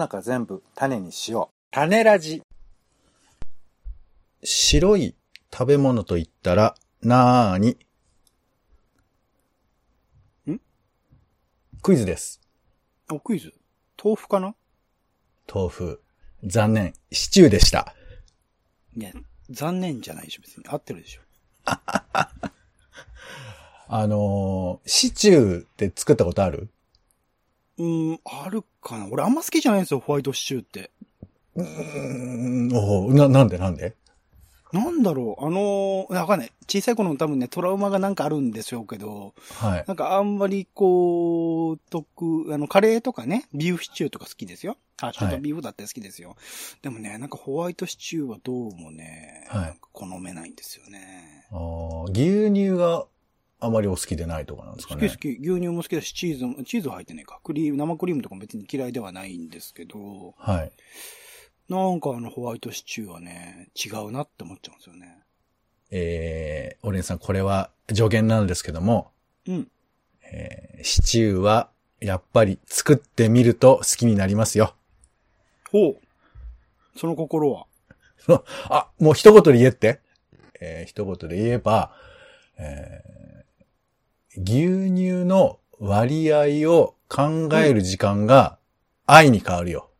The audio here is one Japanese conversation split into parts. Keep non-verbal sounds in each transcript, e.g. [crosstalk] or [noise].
中全部種にしよう。種ラジ。白い食べ物と言ったら、なーにん？クイズです。あ、クイズ？豆腐かな？豆腐。残念。シチューでした。いや、残念じゃないでしょ、別に。合ってるでしょ。[laughs] あのーシチューって作ったことある？うーん、あるかな俺あんま好きじゃないんですよ、ホワイトシチューって。うーん、おうな、なんで？なんでなんだろう、あのー、わかんない。小さい頃の多分ね、トラウマがなんかあるんでしょうけど、はい。なんかあんまりこう、得、あの、カレーとかね、ビーフシチューとか好きですよ。あ、ちょっとビーフだって好きですよ。でもね、なんかホワイトシチューはどうもね、はい好めないんですよね。あー牛乳があまりお好きでないとかなんですかね。好き好き。牛乳も好きだし、チーズも、チーズは入ってないか。クリーム、生クリームとかも別に嫌いではないんですけど、はい。なんかあのホワイトシチューはね、違うなって思っちゃうんですよね。えー、オレンさん、これは助言なんですけども、うん。えーシチューは、やっぱり作ってみると好きになりますよ。ほう。その心は。[laughs] あ、もう一言で言えって。えー一言で言えば、えー牛乳の割合を考える時間が愛に変わるよ。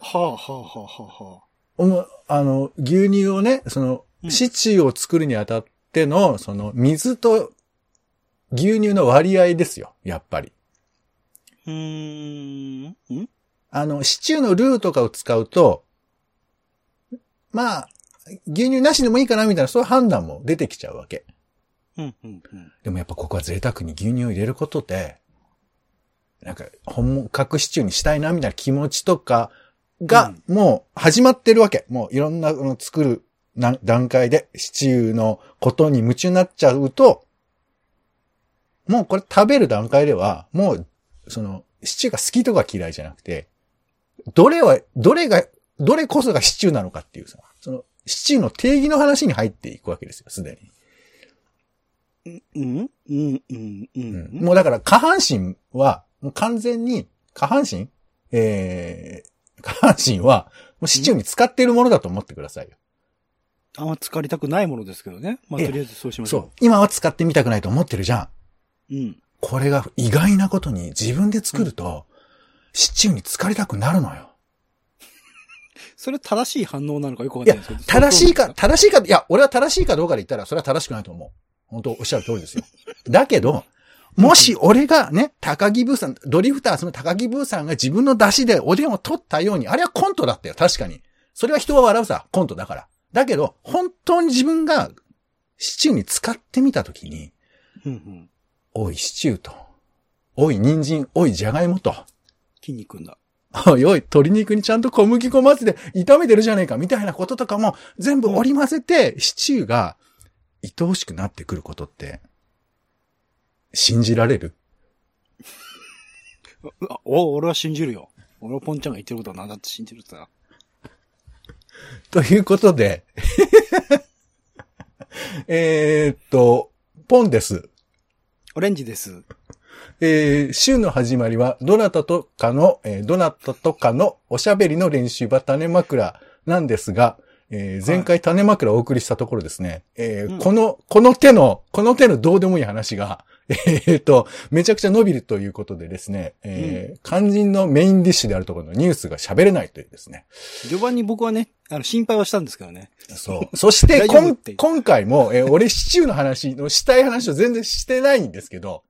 はあはあはあはあはあ。おもあの、牛乳をね、そのう、んシチューを作るにあたっての、その、水と牛乳の割合ですよ、やっぱり。うーん。ん？あの、シチューのルーとかを使うと、まあ、牛乳なしでもいいかなみたいな、そういう判断も出てきちゃうわけ。うん、うん、うん。でもやっぱここは贅沢に牛乳を入れることで、なんか本格シチューにしたいなみたいな気持ちとかがもう始まってるわけ。もういろんなの作るな段階でシチューのことに夢中になっちゃうと、もうこれ食べる段階では、もうそのシチューが好きとか嫌いじゃなくて、どれは、どれが、どれこそがシチューなのかっていうさ、そのシチューの定義の話に入っていくわけですよ、すでに。うんうんうんううんんもうだから下半身は、もう完全に、下半身？えー、下半身は、もうシチューに使っているものだと思ってくださいよ。あんま使いたくないものですけどね。まあ、ええとりあえずそうしましょそう。今は使ってみたくないと思ってるじゃん。う。うん。これが意外なことに自分で作ると、シチューに浸かりたくなるのよ。それ正しい反応なのかよくわかんないですけど。正しいか、正しいか、いや、俺は正しいかどうかで言ったら、それは正しくないと思う。本当おっしゃる通りですよ。[laughs] だけど、もし俺がね、高木ブーさん、ドリフターズの高木ブーさんが自分の出汁でおでんを取ったように、あれはコントだったよ、確かに。それは人は笑うさ、コントだから。だけど、本当に自分がシチューに使ってみたときに、うんうん。おいシチューと、おい人参、おいじゃがいもと、筋肉んだ。おいおい、鶏肉にちゃんと小麦粉混ぜて炒めてるじゃねえか、みたいなこととかも全部織り混ぜて、シチューが愛おしくなってくることって、信じられる？[laughs] あお、俺は信じるよ。俺はポンちゃんが言ってることは何だって信じるさ。[laughs] ということで、[laughs] えーっと、ポンです。オレンジです。えー週の始まりは、どなたとかの、えーどなたとかのおしゃべりの練習場種枕なんですが、えー前回種枕をお送りしたところですね、えーうんこの、この手の、この手のどうでもいい話が、[laughs] えーっと、めちゃくちゃ伸びるということでですね、えー肝心のメインディッシュであるところのニュースが喋れないというですね。序盤に僕はね、あの、心配はしたんですけどね。そう。そして [laughs] 今回も、えー俺シチューの話のしたい話を全然してないんですけど、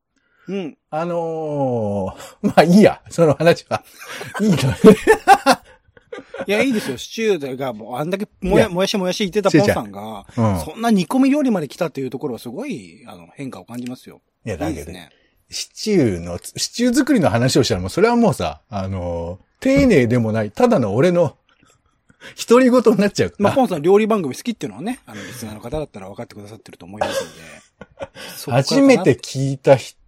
うん。あのー、[laughs] まあいいや、その話は。[laughs] いいの。[laughs] いや、いいですよ。シチューが、もうあんだけもや、もやしもやし言ってたポンさんが、うん。そんな煮込み料理まで来たっていうところはすごい、あの、変化を感じますよ。いや、いだけど、いですね。シチューの、シチュー作りの話をしたらもうそれはもうさ、あのー、丁寧でもない、ただの俺の、独り言になっちゃう。まあ、ポンさん料理番組好きっていうのはね、あの、リスナーの方だったら分かってくださってると思いますので。初めて聞いた人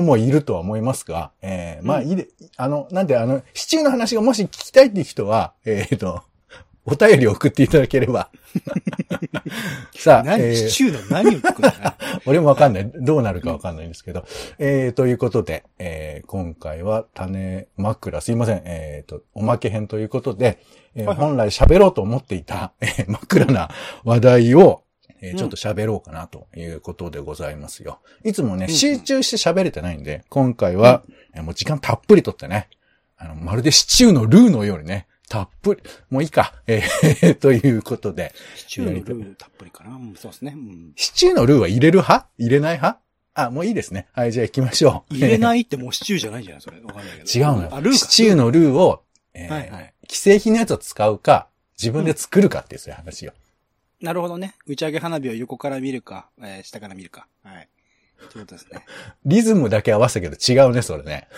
もいるとは思いますが、えー、まあいいで、あの、なんで、あの、シチューの話がもし聞きたいっていう人は、えっ、と、[laughs] お便りを送っていただければ。[laughs] さあ、何、えーシチューの何を作るの [laughs] 俺もわかんない。どうなるかわかんないんですけど。えー、ということで、えー、今回は種枕、すいません。えー、と、おまけ編ということで、えーはいはい本来喋ろうと思っていた、えー、枕な話題を、えーうんちょっと喋ろうかなということでございますよ。いつもね、集中して喋れてないんで、今回は、えーもう時間たっぷりとってね、あの、まるでシチューのルーのようにね、たっぷり、もういいか、えー、[laughs] ということで、シチューのルールたっぷりかな。うん、そうですね。うん。シチューのルーは入れる派？入れない派？あ、もういいですね。はい、じゃあ行きましょう。入れないってもうシチューじゃないじゃないそれ。わかんないけど。違うのよ。シチューのルーを、えーはいはい既製品のやつを使うか、自分で作るかっていう、そういう話よ。なるほどね。打ち上げ花火を横から見るか、えー下から見るか。はい。ということですね。リズムだけ合わせたけど違うね、それね。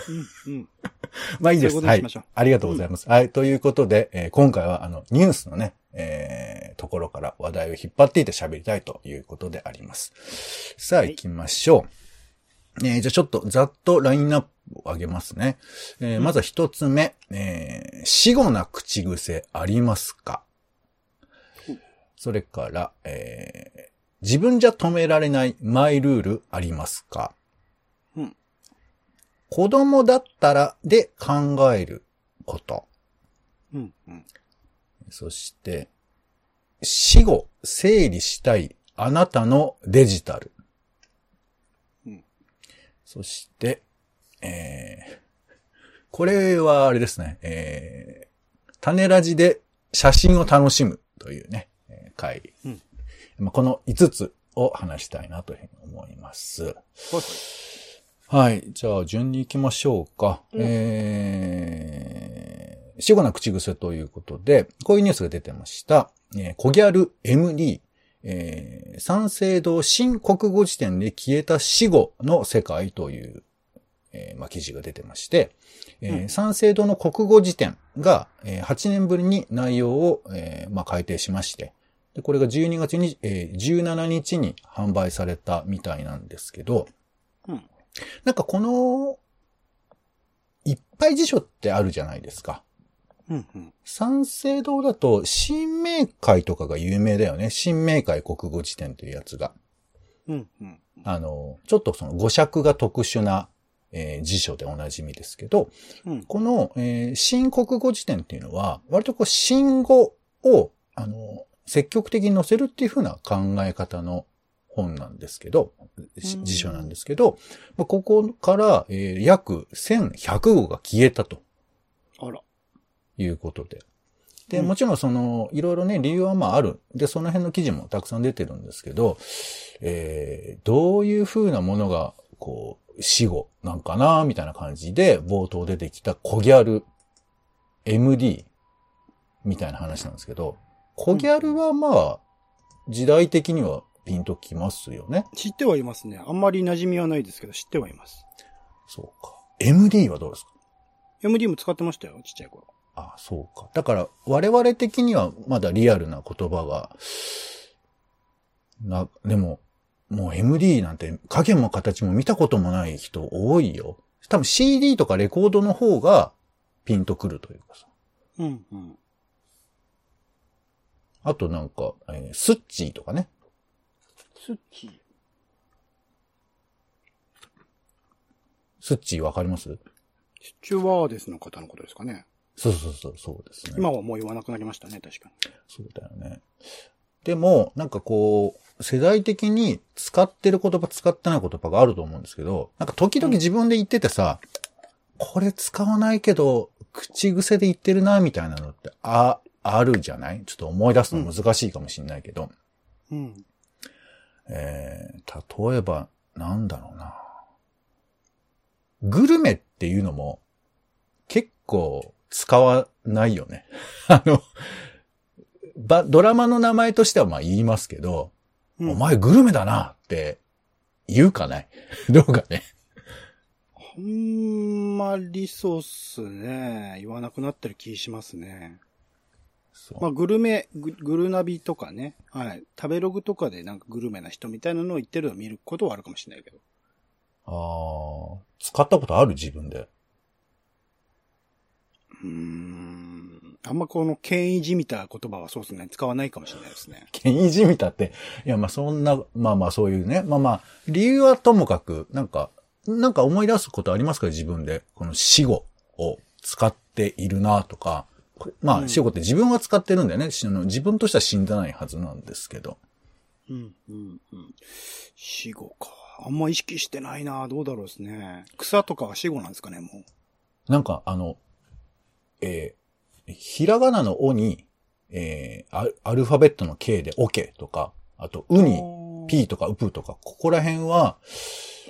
うん、うん。[laughs] まあいいです。はいそういうことにしましょう。ありがとうございます。はい。ということで、えー今回はあの、ニュースのね、えーところから話題を引っ張っていって喋りたいということであります。さあ、はい行きましょう。えーじゃあちょっとざっとラインナップを上げますね。えーまずは一つ目、えー死後な口癖ありますか？うんそれから、えー自分じゃ止められないマイルールありますか？うん子供だったらで考えること。うん、うん。そして、死後整理したいあなたのデジタル。うんそして、えー、これはあれですね、えー、種ラジで写真を楽しむというね、えー回。うんまあこの5つを話したいなというふうに思います。はい。じゃあ、順に行きましょうか。うんえー、死後な口癖ということで、こういうニュースが出てました。えー、コギャル MD、えー、三省堂新国語辞典で消えた死後の世界という、えーまあ、記事が出てまして、えーうん三省堂の国語辞典が、えー8年ぶりに内容を、えーまあ、改定しまして、でこれが12月に、えー17日に販売されたみたいなんですけど、うん。なんかこの、いっぱい辞書ってあるじゃないですか。うん、うん。三省堂だと、新明会とかが有名だよね。新明会国語辞典というやつが。うん、うん。あの、ちょっとその語尺が特殊な、えー辞書でおなじみですけど、うん。この、えー新国語辞典っていうのは、割とこう、新語を、あの、積極的に載せるっていう風な考え方の本なんですけど、辞書なんですけど、まあここから、えー約1100語が消えたとあら。いうことで。で、うんもちろんその、いろいろね、理由はまあある。で、その辺の記事もたくさん出てるんですけど、えー、どういう風なものが、こう、死後なんかな、みたいな感じで、冒頭出てきたコギャル、MD、みたいな話なんですけど、コギャルはまあ、時代的にはピンときますよね。知ってはいますね。あんまり馴染みはないですけど、知ってはいます。そうか。MD はどうですか？MD も使ってましたよ、ちっちゃい頃。あそうか。だから、我々的にはまだリアルな言葉が、な、でも、もう MD なんて影も形も見たこともない人多いよ。多分 CD とかレコードの方がピンとくるというかさ。うん、うん。あとなんか、えースッチーとかね。スッチー。スッチーわかります？スチュワーデスの方のことですかね。そうそうそう、そうですね。今はもう言わなくなりましたね、確かに。そうだよね。でも、なんかこう、世代的に使ってる言葉、使ってない言葉があると思うんですけど、なんか時々自分で言っててさ、これ使わないけど、口癖で言ってるな、みたいなのって、あ、あるじゃない？ちょっと思い出すの難しいかもしれないけど、うん。えー、例えば、なんだろうな。グルメっていうのも、結構使わないよね。[laughs] あの、ば、ドラマの名前としてはまあ言いますけど、うんお前グルメだなって言うかない？[laughs] どうかね？あんまりそうっすね。言わなくなってる気しますね。そうまあ、グルメ、ググルナビとかね。はい。食べログとかでなんかグルメな人みたいなのを言ってるのを見ることはあるかもしれないけど。あー使ったことある自分で。うーん。あんまこの権威じみた言葉はそうですね、使わないかもしれないですね。権威じみたって。いや、まあそんな、まあまあそういうね。まあまあ、理由はともかく、なんか、なんか思い出すことありますか？自分で。この死語を使っているなとか。これまあ、うん死語って自分は使ってるんだよね。自分としては死んでないはずなんですけど。うん、うん、うん。死後か。あんま意識してないなどうだろうですね。草とかは死後なんですかね、もう。なんか、あの、えーひらがなのおに、えーアルファベットの K で OK とか、あと、うに、P とかウプとか、ここら辺は、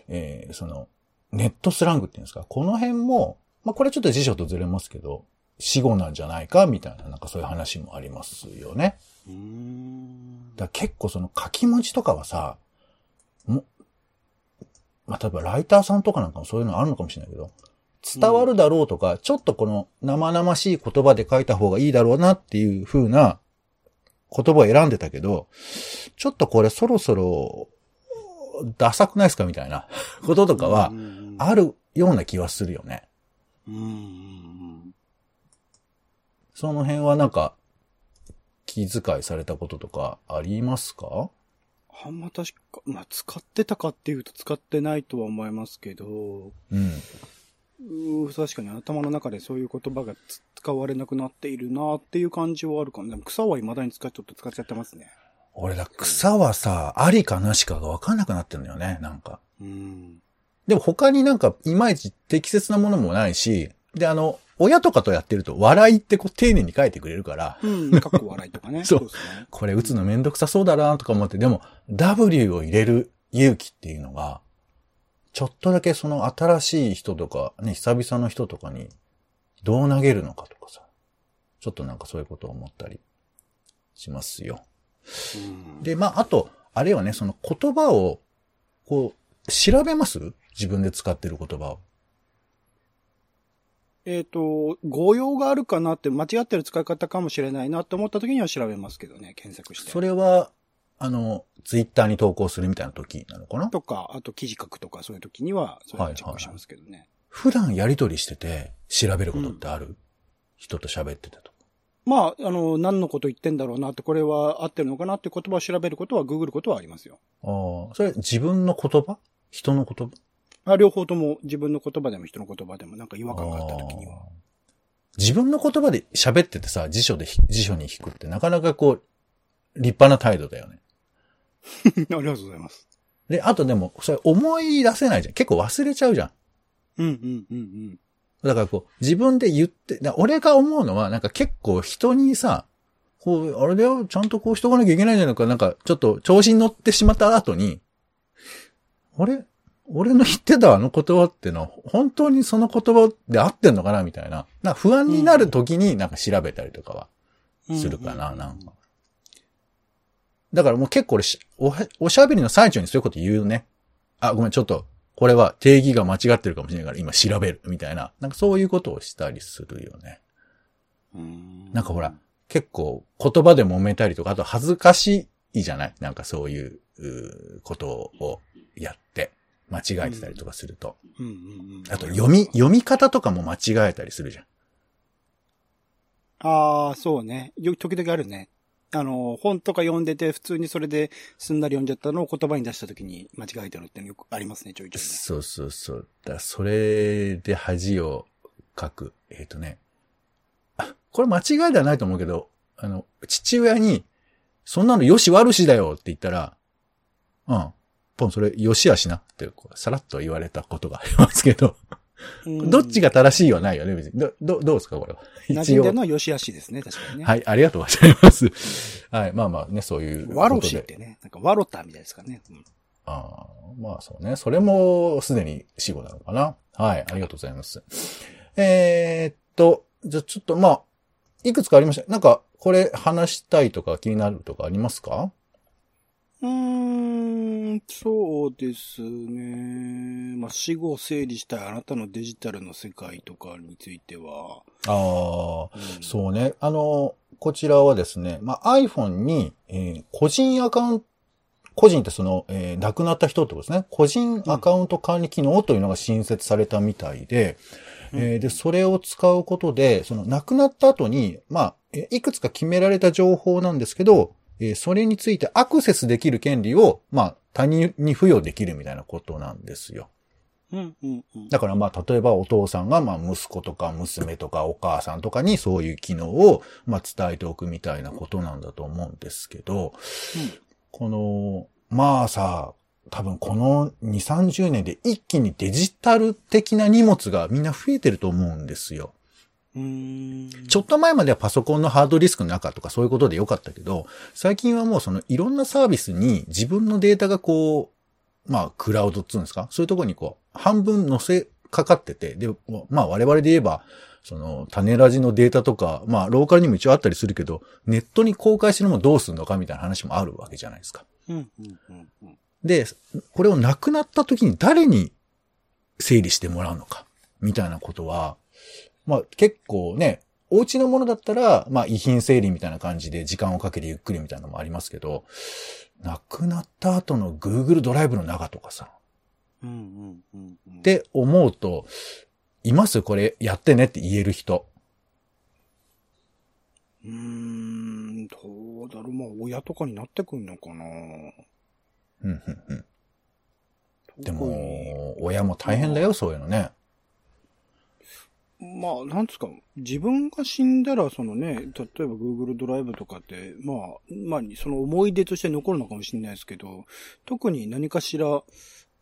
えーその、ネットスラングっていうんですか、この辺も、まあ、これちょっと辞書とずれますけど、死語なんじゃないか、みたいな、なんかそういう話もありますよね。だ結構その書き文字とかはさ、も、まあ、例えばライターさんとかなんかもそういうのあるのかもしれないけど、伝わるだろうとか、ちょっとこの生々しい言葉で書いた方がいいだろうなっていう風な言葉を選んでたけど、ちょっとこれそろそろ、ダサくないですかみたいなこととかはあるような気はするよね。うん。その辺はなんか、気遣いされたこととかありますか？あんま確か、まあ、使ってたかっていうと使ってないとは思いますけど、うん。うー確かに頭の中でそういう言葉がつ使われなくなっているなっていう感じはあるかも。でも草は未だに使っちょっと使っちゃってますね。俺だ、草はさ、ありかなしかがわかんなくなってるんだよね、なんか。うん。でも他になんか、いまいち適切なものもないし、で、あの、親とかとやってると、笑いってこう丁寧に書いてくれるから、うん、かっこ笑いとかね。[laughs] そうですね。これ打つのめんどくさそうだなとか思って、でも、W を入れる勇気っていうのが、ちょっとだけその新しい人とか、ね、久々の人とかに、どう投げるのかとかさ、ちょっとなんかそういうことを思ったりしますよ。うん、で、まあ、あと、あれよね、その言葉を、こう、調べます？自分で使ってる言葉を。えっ、と、誤用があるかなって間違ってる使い方かもしれないなって思った時には調べますけどね、検索して。それは、あの、ツイッターに投稿するみたいな時なのかな？とか、あと記事書くとかそういう時には、それをチェックしますけどね。普段やりとりしてて調べることってある、人と喋ってたと。まあ、あの、何のこと言ってんだろうなって、これは合ってるのかなって言葉を調べることは、ググることはありますよ。ああ、それ自分の言葉？人の言葉？あ両方とも自分の言葉でも人の言葉でもなんか違和感があった時には。自分の言葉で喋っててさ、辞書でひ、辞書に引くってなかなかこう、立派な態度だよね。[laughs] ありがとうございます。で、あとでも、それ思い出せないじゃん。結構忘れちゃうじゃん。うんうんうんうん。だからこう、自分で言って、だ俺が思うのは、なんか結構人にさ、こう、あれだよ、ちゃんとこうしとかなきゃいけないんじゃないか、なんかちょっと調子に乗ってしまった後に、あれ？俺の言ってたあの言葉ってのは、本当にその言葉で合ってんのかなみたいな。な不安になる時になんか調べたりとかはするかな、うんなんか。だからもう結構俺しおは、おしゃべりの最中にそういうこと言うね。あ、ごめん、ちょっと、これは定義が間違ってるかもしれないから今調べる、みたいな。なんかそういうことをしたりするよね。うんなんかほら、結構言葉で揉めたりとか、あと恥ずかしいじゃない？なんかそういうことをやって、間違えてたりとかすると。うんうんうん。あと読み、読み方とかも間違えたりするじゃん。ああ、そうね。よ、時々あるね。あの、本とか読んでて、普通にそれですんなり読んじゃったのを言葉に出した時に間違えてるってのよくありますね、ちょいちょいね。そうそうそう。だそれで恥をかく。えっ、とね。あ、これ間違いではないと思うけど、あの、父親に、そんなのよし悪しだよって言ったら、うん。ポン、それ、よしあしなって、さらっと言われたことがありますけど、うんどっちが正しいはないよね、別に。ど、ど、どうですか、これは？馴染んのは良し悪しですね、確かにね。はい、ありがとうございます。[laughs] はい、まあまあね、そういうことで。ワロシってね、なんかワロタみたいですかね。うんああ、まあそうね。それもすでに死後なのかな。はい、ありがとうございます。えーっと、じゃあちょっとまあ、いくつかありました。なんか、これ話したいとか気になるとかありますか？うーん、そうですね。まあ、死後を整理したいあなたのデジタルの世界とかについては。ああ、うんそうね。あの、こちらはですね、まあ iPhone に、えー個人アカウント、個人ってその、えー亡くなった人ってことですね。個人アカウント管理機能というのが新設されたみたいで、うんえーで、それを使うことで、その亡くなった後に、まあ、えいくつか決められた情報なんですけど、えーそれについてアクセスできる権利を、まあ、他人に付与できるみたいなことなんですよ。うん、うん、うん。だからまあ、例えばお父さんがまあ、息子とか娘とかお母さんとかにそういう機能をまあ、伝えておくみたいなことなんだと思うんですけど、この、まあさ、多分この2、30年で一気にデジタル的な荷物がみんな増えてると思うんですよ。ちょっと前まではパソコンのハードディスクの中とかそういうことでよかったけど、最近はもうそのいろんなサービスに自分のデータがこう、まあクラウドっつうんですか？そういうところにこう、半分載せかかってて、で、まあ我々で言えば、その種ラジのデータとか、まあローカルにも一応あったりするけど、ネットに公開するのもどうするのかみたいな話もあるわけじゃないですか。うん、うん、うん、うん。で、これをなくなった時に誰に整理してもらうのか、みたいなことは、まあ結構ね、お家のものだったら、まあ遺品整理みたいな感じで時間をかけてゆっくりみたいなのもありますけど、なくなった後の Google ドライブの中とかさ、うん、うん、うん。うんっ、て思うと、います？これやってねって言える人。うーん、どうだろう。まあ、親とかになってくんのかな。うんうんうんでも、親も大変だよ、そういうのね。まあ、なんつうか、自分が死んだら、そのね、例えば Google ドライブとかって、まあ、まあ、その思い出として残るのかもしれないですけど、特に何かしら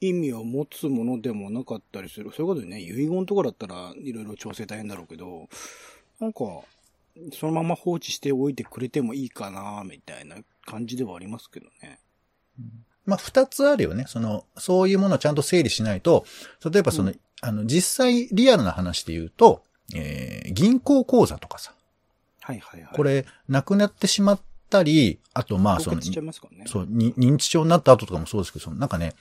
意味を持つものでもなかったりする。そういうことでね、遺言とかだったらいろいろ調整大変だろうけど、なんか、そのまま放置しておいてくれてもいいかな、みたいな感じではありますけどね。まあ、二つあるよね。その、そういうものをちゃんと整理しないと、例えばその、うあの、実際リアルな話で言うと、えー、銀行口座とかさ、はいはいはい。こ、れ、なくなってしまったり、あとまあ、そのね。そう、に認知症になった後とかもそうですけど、そのなんかね、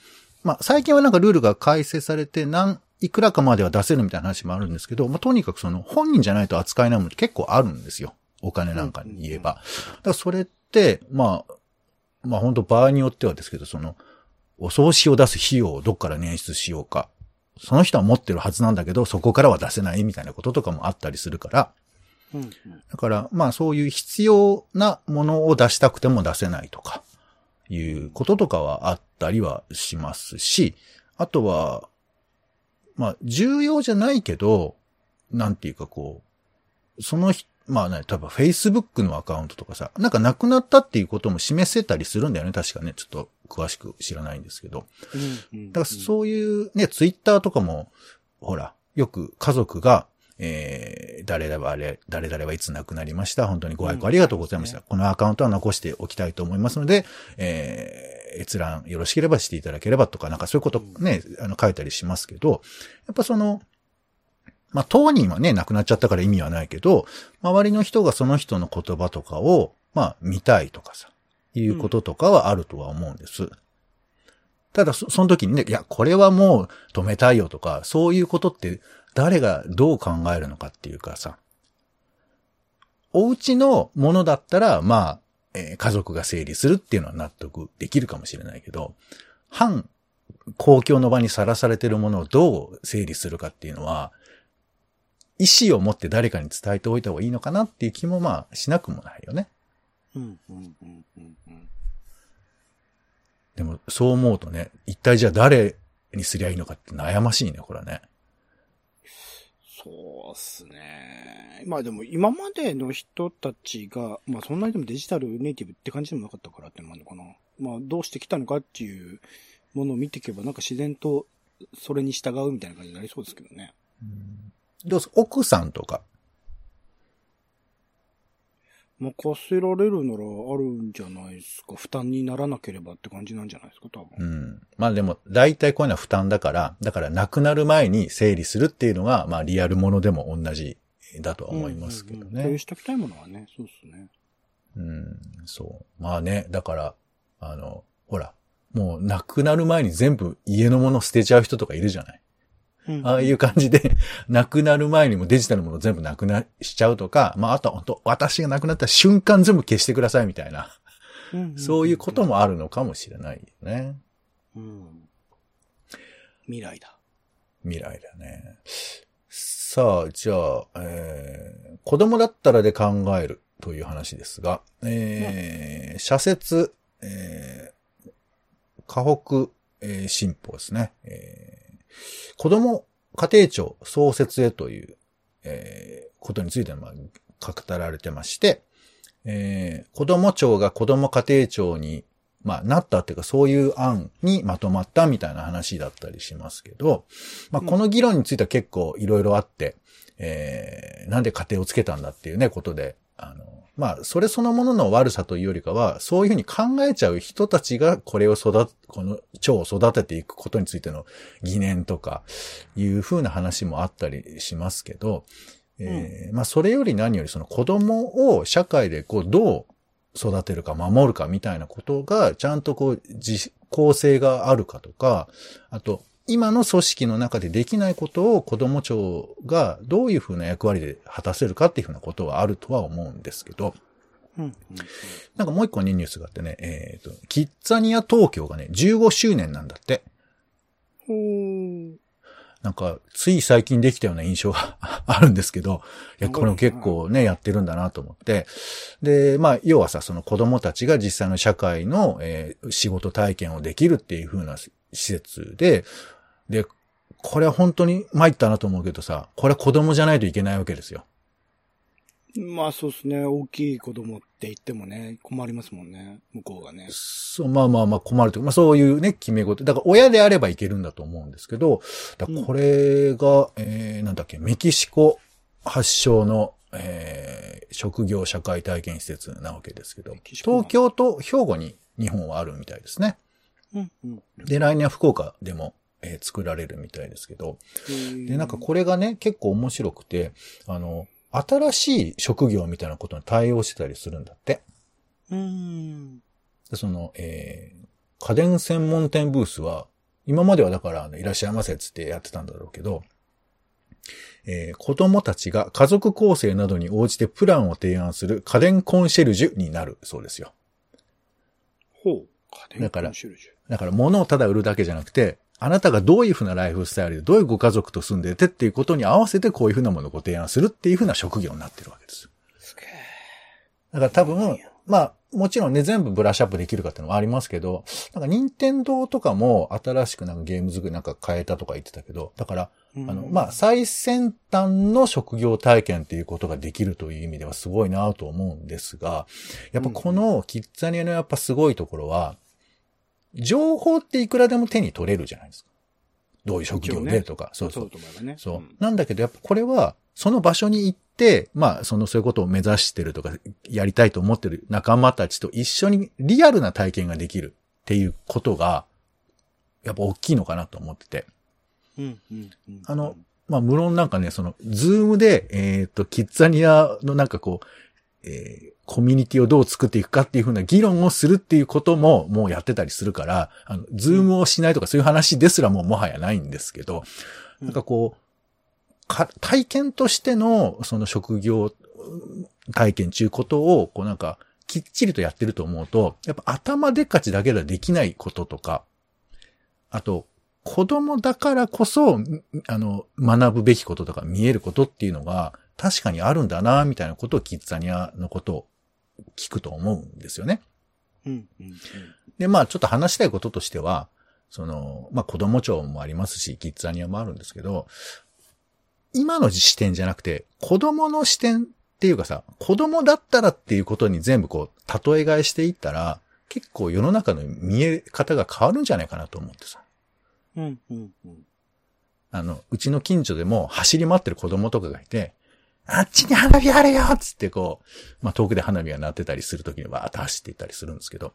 まあ、最近はなんかルールが改正されて、何、いくらかまでは出せるみたいな話もあるんですけど、まあ、とにかくその、本人じゃないと扱えないものって結構あるんですよ。お金なんかに言えば。だからそれって、まあ、まあ本当場合によってはですけど、その、お葬式を出す費用をどっから捻出しようか。その人は持ってるはずなんだけど、そこからは出せないみたいなこととかもあったりするから。だから、まあそういう必要なものを出したくても出せないとか、いうこととかはあったりはしますし、あとは、まあ重要じゃないけど、なんていうかこう、その人、まあね、例えば Facebook のアカウントとかさ、なんかなくなったっていうことも示せたりするんだよね、確かね。ちょっと詳しく知らないんですけど。うんうん。だからそういうね、ツイッターとかも、ほら、よく家族が、えー、誰々はあれ、誰々はいつ亡くなりました。本当にご愛顧ありがとうございました。うんこのアカウントは残しておきたいと思いますので、えー、閲覧よろしければしていただければとか、なんかそういうことね、あの書いたりしますけど、やっぱその、まあ当人はね、亡くなっちゃったから意味はないけど、周りの人がその人の言葉とかを、まあ見たいとかさ、いうこととかはあるとは思うんです。ただそ、その時にね、いや、これはもう止めたいよとか、そういうことって誰がどう考えるのかっていうかさ、お家のものだったら、まあ、えー家族が整理するっていうのは納得できるかもしれないけど、反公共の場にさらされているものをどう整理するかっていうのは、意思を持って誰かに伝えておいた方がいいのかなっていう気もまあしなくもないよね。うんうんうんうんうん。でもそう思うとね、一体じゃあ誰にすりゃいいのかって悩ましいね、これはね。そうっすね。まあでも今までの人たちが、まあそんなにでもデジタルネイティブって感じでもなかったからってのもあるのかな。まあどうしてきたのかっていうものを見ていけばなんか自然とそれに従うみたいな感じになりそうですけどね。どうす？奥さんとか。任せられるならあるんじゃないですか？負担にならなければって感じなんじゃないですか、多う分。ん。まあでも、大体こういうのは負担だから、だから亡くなる前に整理するっていうのが、まあリアルものでも同じだとは思いますけどうんうんうん。しときたいものはね、そうっすね。うん、そう。まあね、だから、あの、ほら、もう亡くなる前に全部家のもの捨てちゃう人とかいるじゃない。うんああいう感じで、[laughs] 亡くなる前にもデジタルのもの全部なくなしちゃうとか、まああとは本当私が亡くなった瞬間全部消してくださいみたいな。そういうこともあるのかもしれないよね。うん。未来だ。未来だね。さあ、じゃあ、えー、子供だったらで考えるという話ですが、えー、社説、えー、河北、えー、新報ですね。えー、子供家庭庁創設へという、えー、ことについて、まあ、語られてまして、えー、子供庁が子供家庭庁に、まあ、なったっていうか、そういう案にまとまったみたいな話だったりしますけど、まあ、この議論については結構いろいろあって、えー、なんで家庭をつけたんだっていうね、ことで、あの、まあ、それそのものの悪さというよりかは、そういうふうに考えちゃう人たちがこれを育て、この蝶を育てていくことについての疑念とか、いうふうな話もあったりしますけど、えーまあ、それより何よりその子供を社会でこう、どう育てるか守るかみたいなことが、ちゃんとこう、実効性があるかとか、あと、今の組織の中でできないことを子供庁がどういうふうな役割で果たせるかっていうふうなことはあるとは思うんですけど、うん。うんなんかもう一個ね、ニュースがあってね、えっ、と、キッザニア東京がね、15周年なんだって。ほー。なんか、つい最近できたような印象が [laughs] あるんですけど、いや、これ結構ね、やってるんだなと思って。で、まあ、要はさ、その子供たちが実際の社会の、えー仕事体験をできるっていう風な施設で、で、これは本当に参ったなと思うけどさ、これは子供じゃないといけないわけですよ。まあそうですね。大きい子供って言ってもね、困りますもんね。向こうがね。そう、まあまあまあ困るというか、まあそういうね、決め事。だから親であればいけるんだと思うんですけど、だこれが、えー、なんだっけ、メキシコ発祥の、えー、職業社会体験施設なわけですけど、東京と兵庫に日本はあるみたいですね。うん。うん。で、来年は福岡でも、えー作られるみたいですけど、で、なんかこれがね、結構面白くて、あの、新しい職業みたいなことに対応してたりするんだって。うーん。でその、えー、家電専門店ブースは、今まではだから、あのいらっしゃいませっつってやってたんだろうけど、えー子供たちが家族構成などに応じてプランを提案する家電コンシェルジュになるそうですよ。ほう。だからだから物をただ売るだけじゃなくて、あなたがどういうふうなライフスタイルで、どういうご家族と住んでてっていうことに合わせてこういうふうなものをご提案するっていうふうな職業になってるわけです。ュ。すげえ。だから多分、まあ、もちろんね、全部ブラッシュアップできるかっていうのはありますけど、なんか、任天堂とかも新しくなんかゲーム作りなんか変えたとか言ってたけど、だから、あの、まあ、最先端の職業体験っていうことができるという意味ではすごいなと思うんですが、やっぱこのキッザニアのやっぱすごいところは、情報っていくらでも手に取れるじゃないですか。どういう職業でとか、そうそうそう。ね。そう。んなんだけど、やっぱこれは、その場所に行って、まあ、その、そういうことを目指してるとか、やりたいと思ってる仲間たちと一緒にリアルな体験ができるっていうことが、やっぱ大きいのかなと思ってて。うん。うん。うんあの、まあ、無論なんかね、その、ズームで、えっ、と、キッザニアのなんかこう、えーコミュニティをどう作っていくかっていうふうな議論をするっていうことももうやってたりするから、あの、ズームをしないとかそういう話ですらもうもはやないんですけど、うん。なんかこう、か、体験としての、その職業うん体験っていうことを、こうなんか、きっちりとやってると思うと、やっぱ頭でっかちだけではできないこととか、あと、子供だからこそ、んあの、学ぶべきこととか見えることっていうのが、確かにあるんだな、みたいなことをキッザニアのことを聞くと思うんですよね。うん。うん。で、まあ、ちょっと話したいこととしては、その、まあ、子供庁もありますし、キッザニアもあるんですけど、今の視点じゃなくて、子供の視点っていうかさ、子供だったらっていうことに全部こう、例え替えしていったら、結構世の中の見え方が変わるんじゃないかなと思ってさ。うん。うん。うん。あの、うちの近所でも走り回ってる子供とかがいて、あっちに花火あるよっつってこう、まあ、遠くで花火が鳴ってたりするときにわーっと走っていったりするんですけど、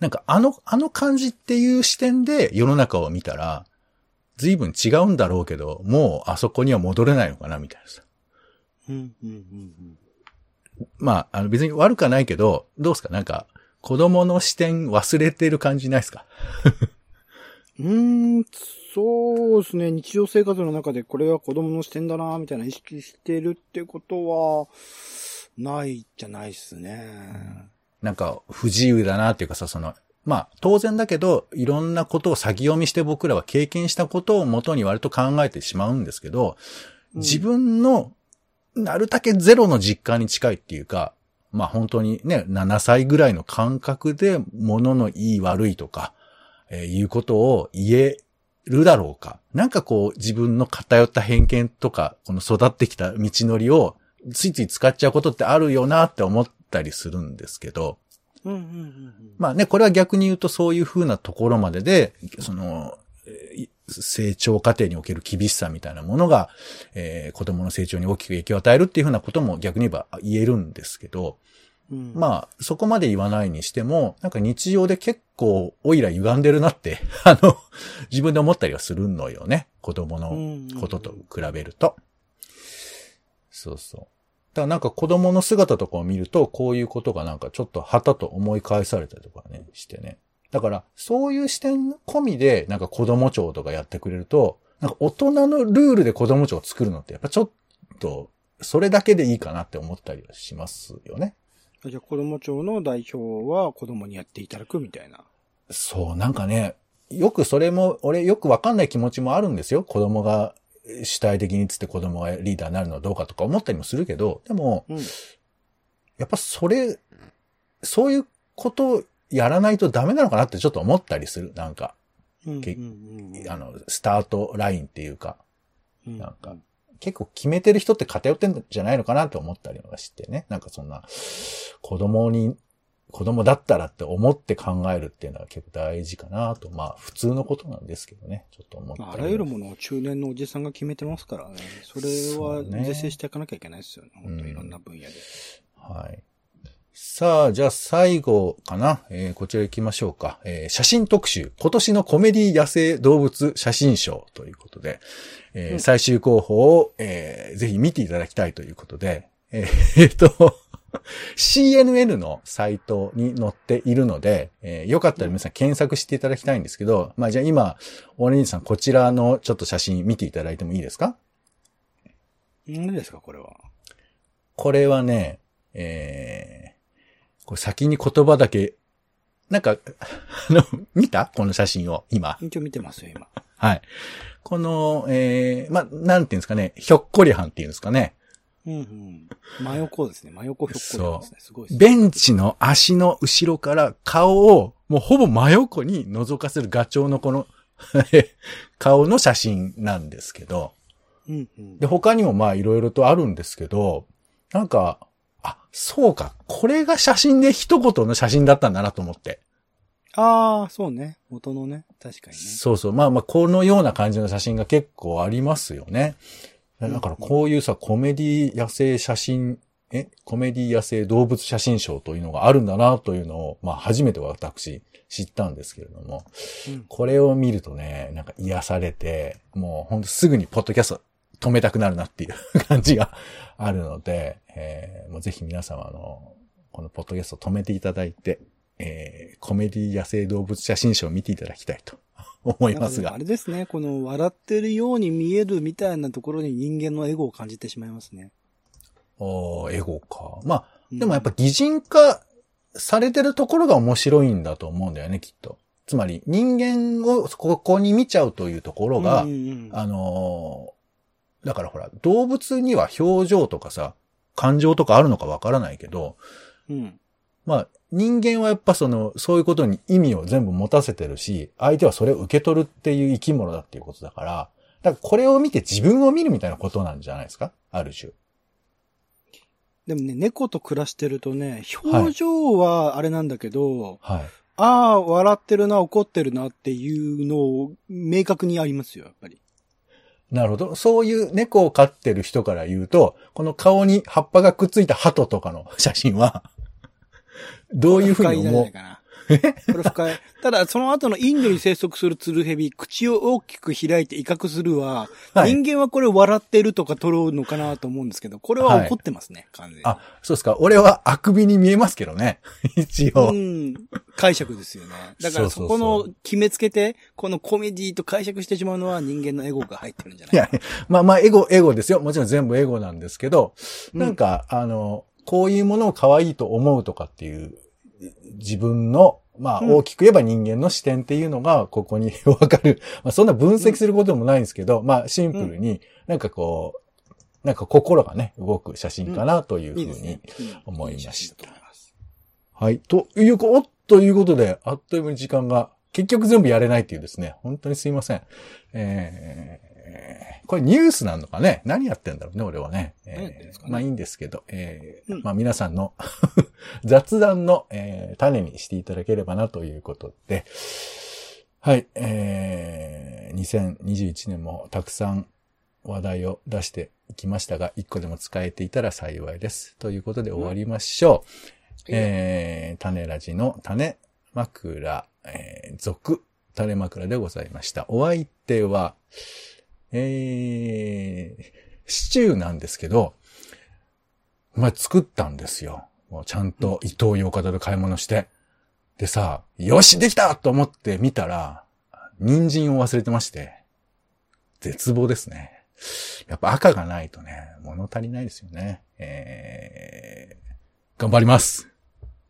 なんかあの、あの感じっていう視点で世の中を見たら、随分違うんだろうけど、もうあそこには戻れないのかなみたいなさ。うん。うん。うん。まあ、あの別に悪くはないけど、どうですか？なんか、子供の視点忘れてる感じないですか？[laughs] うーん、そうですね。日常生活の中でこれは子供の視点だな、みたいな意識してるってことは、ないじゃないっすね。なんか不自由だなっていうかさ、その、まあ当然だけど、いろんなことを先読みして僕らは経験したことをもとに割と考えてしまうんですけど、自分のなるだけゼロの実感に近いっていうか、まあ本当にね、7歳ぐらいの感覚で物のいい悪いとか、えーいうことを言えるだろうか。なんかこう自分の偏った偏見とか、この育ってきた道のりをついつい使っちゃうことってあるよなって思ったりするんですけど、うんうんうん。まあね、これは逆に言うとそういう風なところまでで、その、えー成長過程における厳しさみたいなものが、えー子供の成長に大きく影響を与えるっていう風なことも逆に言えば言えるんですけど、うん。まあ、そこまで言わないにしても、なんか日常で結構、おいら歪んでるなって、[laughs] あの、自分で思ったりはするのよね。子供のことと比べると。そうそう。だからなんか子供の姿とかを見ると、こういうことがなんかちょっと旗と思い返されたりとかね、してね。だから、そういう視点込みで、なんか子供庁とかやってくれると、なんか大人のルールで子供庁を作るのって、やっぱちょっと、それだけでいいかなって思ったりはしますよね。じゃあ子供庁の代表は子供にやっていただくみたいな。そう、なんかね、よくそれも、俺よくわかんない気持ちもあるんですよ。子供が主体的につって子供がリーダーになるのはどうかとか思ったりもするけど、でも、うん。やっぱそれ、そういうことをやらないとダメなのかなってちょっと思ったりする。なんか、けうんうんうんあの、スタートラインっていうか、うんなんか、結構決めてる人って偏ってんじゃないのかなと思ったりはしてね。なんかそんな、子供に、子供だったらって思って考えるっていうのは結構大事かなと。まあ、普通のことなんですけどね。ちょっと思ったりまああらゆるものを中年のおじさんが決めてますからね。それは是正していかなきゃいけないですよね。本当うんいろんな分野で。はい。さあ、じゃあ最後かな。えーこちら行きましょうか。えー写真特集。今年のコメディ野生動物写真賞ということで、えーうん最終候補を、えーぜひ見ていただきたいということで、えー [laughs] えーと、CNN のサイトに載っているので、えーよかったら皆さん検索していただきたいんですけど、まあじゃあ今、オレンジさんこちらのちょっと写真見ていただいてもいいですか？何ですか、これは？これはね、えー、これ先に言葉だけ、なんか、あの、見た？この写真を、今。一応見てますよ、今。はい。この、えー、ま、なんていうんですかね、ひょっこりはんっていうんですかね。うんうん。真横ですね。真横ひょっこりなんですね。すごい。ベンチの足の後ろから顔を、もうほぼ真横に覗かせるガチョウのこの、[laughs] 顔の写真なんですけど。うんうん。で、他にもまあいろいろとあるんですけど、なんか、あ、そうか、これが写真で一言の写真だったんだなと思って。ああ、そうね。元のね。確かにね。そうそう。まあまあ、このような感じの写真が結構ありますよね。だからこういうさ、コメディ野生写真、え、コメディ野生動物写真賞というのがあるんだなというのを、まあ初めて私知ったんですけれども、うんこれを見るとね、なんか癒されて、もうほんとすぐにポッドキャスト止めたくなるなっていう感じがあるので、えーもうぜひ皆様の、このポッドキャスト止めていただいて、えーコメディ野生動物写真賞を見ていただきたいと思いますがあ。れですね。この笑ってるように見えるみたいなところに人間のエゴを感じてしまいますね。おーエゴか。まあ、うんでもやっぱ擬人化されてるところが面白いんだと思うんだよね、きっと。つまり人間をここに見ちゃうというところが、うんうんあのーだからほら、動物には表情とかさ、感情とかあるのかわからないけど、うん。まあ、人間はやっぱその、そういうことに意味を全部持たせてるし、相手はそれを受け取るっていう生き物だっていうことだから、だからこれを見て自分を見るみたいなことなんじゃないですか？ある種。でもね、猫と暮らしてるとね、表情はあれなんだけど、はい。ああ、笑ってるな、怒ってるなっていうのを明確にありますよ、やっぱり。なるほど。そういう猫を飼ってる人から言うと、この顔に葉っぱがくっついた鳩とかの [laughs] 写真は、どういうふうに思う？これ不快。ただ、その後のインドに生息するツルヘビ、口を大きく開いて威嚇するは、はい人間はこれ笑ってるとか取るのかなと思うんですけど、これは怒ってますね、完全に。あ、そうですか。俺はあくびに見えますけどね。[laughs] 一応。うん。解釈ですよね。だからそこの決めつけて、このコメディと解釈してしまうのは人間のエゴが入ってるんじゃないいや、まあまあ、エゴ、エゴですよ。もちろん全部エゴなんですけど、うん。なんか、あの、こういうものを可愛いと思うとかっていう自分の、まあ、うん。大きく言えば人間の視点っていうのが、ここに [laughs] わかる。まあ、そんな分析することでもないんですけど、まあ、シンプルに、なんかこう、なんか心がね、動く写真かなというふうに思いました。はい。というこ、おっということで、あっという間に時間が、結局全部やれないっていうですね。本当にすいません。えー、これニュースなのかね？何やってんだろうね、俺はね。えーね？まあいいんですけど、えーうんまあ皆さんの [laughs] 雑談の、えー種にしていただければなということで、はい、えー、2021年もたくさん話題を出していきましたが、一個でも使えていたら幸いです。ということで終わりましょう。えー、種ラジの種枕、えー、続、種枕でございました。お相手は、えー、シチューなんですけど、まあ、作ったんですよ。もうちゃんと伊東洋方で買い物して。でさ、よし、できたと思って見たら、人参を忘れてまして、絶望ですね。やっぱ赤がないとね、物足りないですよね。えー、頑張ります。